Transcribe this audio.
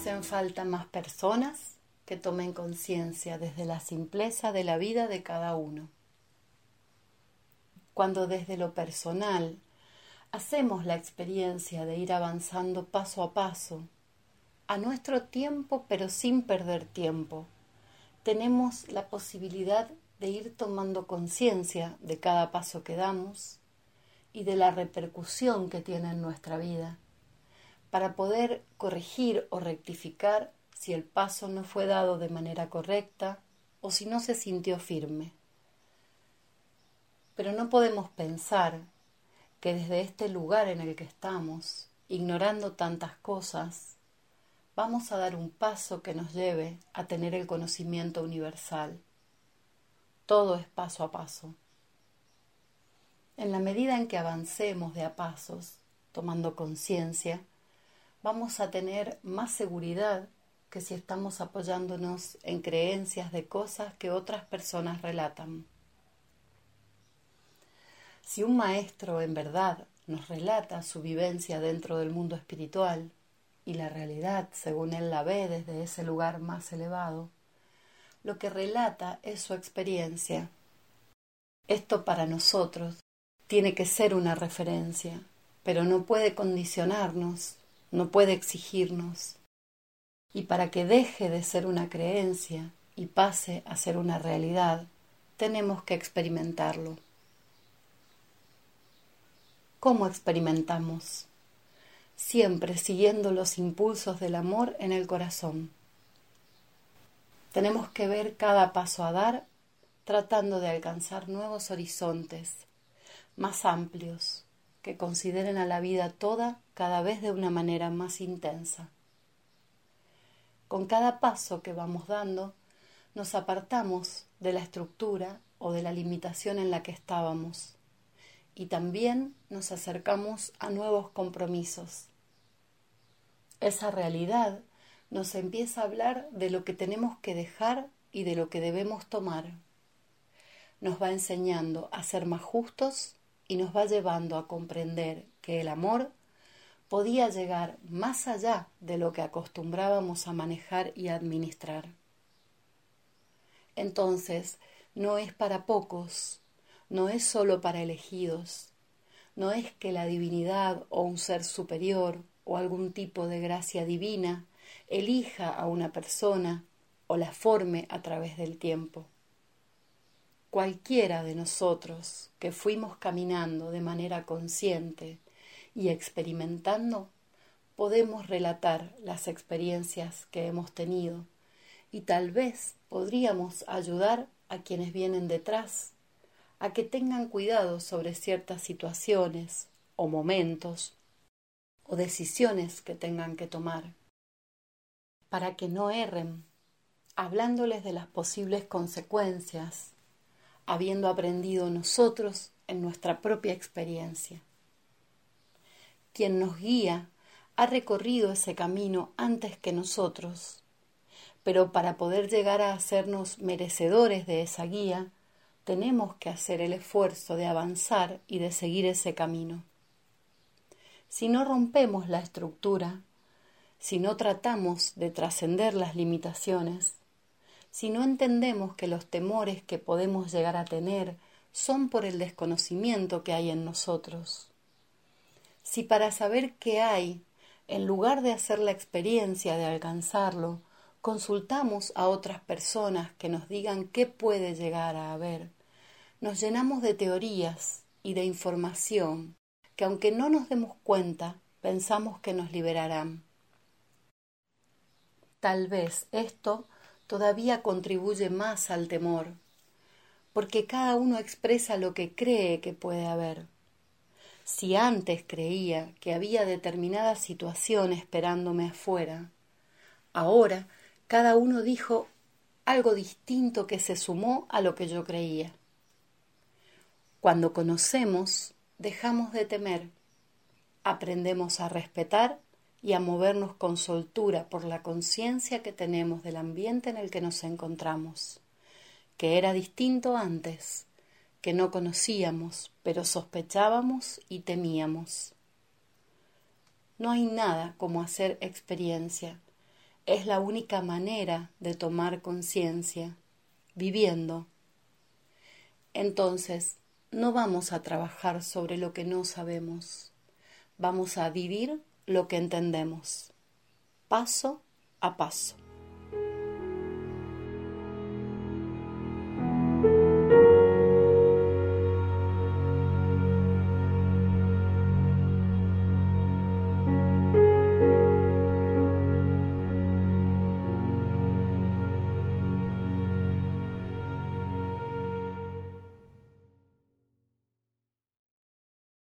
hacen falta más personas que tomen conciencia desde la simpleza de la vida de cada uno. Cuando desde lo personal hacemos la experiencia de ir avanzando paso a paso, a nuestro tiempo pero sin perder tiempo, tenemos la posibilidad de ir tomando conciencia de cada paso que damos y de la repercusión que tiene en nuestra vida, para poder corregir o rectificar si el paso no fue dado de manera correcta o si no se sintió firme. Pero no podemos pensar que desde este lugar en el que estamos, ignorando tantas cosas, vamos a dar un paso que nos lleve a tener el conocimiento universal. Todo es paso a paso. En la medida en que avancemos de a pasos, tomando conciencia, vamos a tener más seguridad que si estamos apoyándonos en creencias de cosas que otras personas relatan. Si un maestro en verdad nos relata su vivencia dentro del mundo espiritual y la realidad según él la ve desde ese lugar más elevado, lo que relata es su experiencia. Esto para nosotros tiene que ser una referencia, pero no puede condicionarnos, no puede exigirnos. Y para que deje de ser una creencia y pase a ser una realidad, tenemos que experimentarlo. ¿Cómo experimentamos? Siempre siguiendo los impulsos del amor en el corazón. Tenemos que ver cada paso a dar tratando de alcanzar nuevos horizontes, más amplios, que consideren a la vida toda cada vez de una manera más intensa. Con cada paso que vamos dando, nos apartamos de la estructura o de la limitación en la que estábamos y también nos acercamos a nuevos compromisos. Esa realidad nos empieza a hablar de lo que tenemos que dejar y de lo que debemos tomar. Nos va enseñando a ser más justos y nos va llevando a comprender que el amor podía llegar más allá de lo que acostumbrábamos a manejar y administrar. Entonces, no es para pocos, no es sólo para elegidos, no es que la divinidad o un ser superior o algún tipo de gracia divina elija a una persona o la forme a través del tiempo. Cualquiera de nosotros que fuimos caminando de manera consciente y experimentando, podemos relatar las experiencias que hemos tenido. Y tal vez podríamos ayudar a quienes vienen detrás a que tengan cuidado sobre ciertas situaciones o momentos o decisiones que tengan que tomar para que no erren, hablándoles de las posibles consecuencias, habiendo aprendido nosotros en nuestra propia experiencia. Quien nos guía ha recorrido ese camino antes que nosotros, pero para poder llegar a hacernos merecedores de esa guía, tenemos que hacer el esfuerzo de avanzar y de seguir ese camino. Si no rompemos la estructura, si no tratamos de trascender las limitaciones, si no entendemos que los temores que podemos llegar a tener son por el desconocimiento que hay en nosotros, si para saber qué hay, en lugar de hacer la experiencia de alcanzarlo, consultamos a otras personas que nos digan qué puede llegar a haber, nos llenamos de teorías y de información que aunque no nos demos cuenta, pensamos que nos liberarán. Tal vez esto todavía contribuye más al temor, porque cada uno expresa lo que cree que puede haber. Si antes creía que había determinada situación esperándome afuera, ahora cada uno dijo algo distinto que se sumó a lo que yo creía. Cuando conocemos, dejamos de temer, aprendemos a respetar y a movernos con soltura por la conciencia que tenemos del ambiente en el que nos encontramos, que era distinto antes, que no conocíamos, pero sospechábamos y temíamos. No hay nada como hacer experiencia, es la única manera de tomar conciencia, viviendo. Entonces, no vamos a trabajar sobre lo que no sabemos, vamos a vivir lo que entendemos, paso a paso.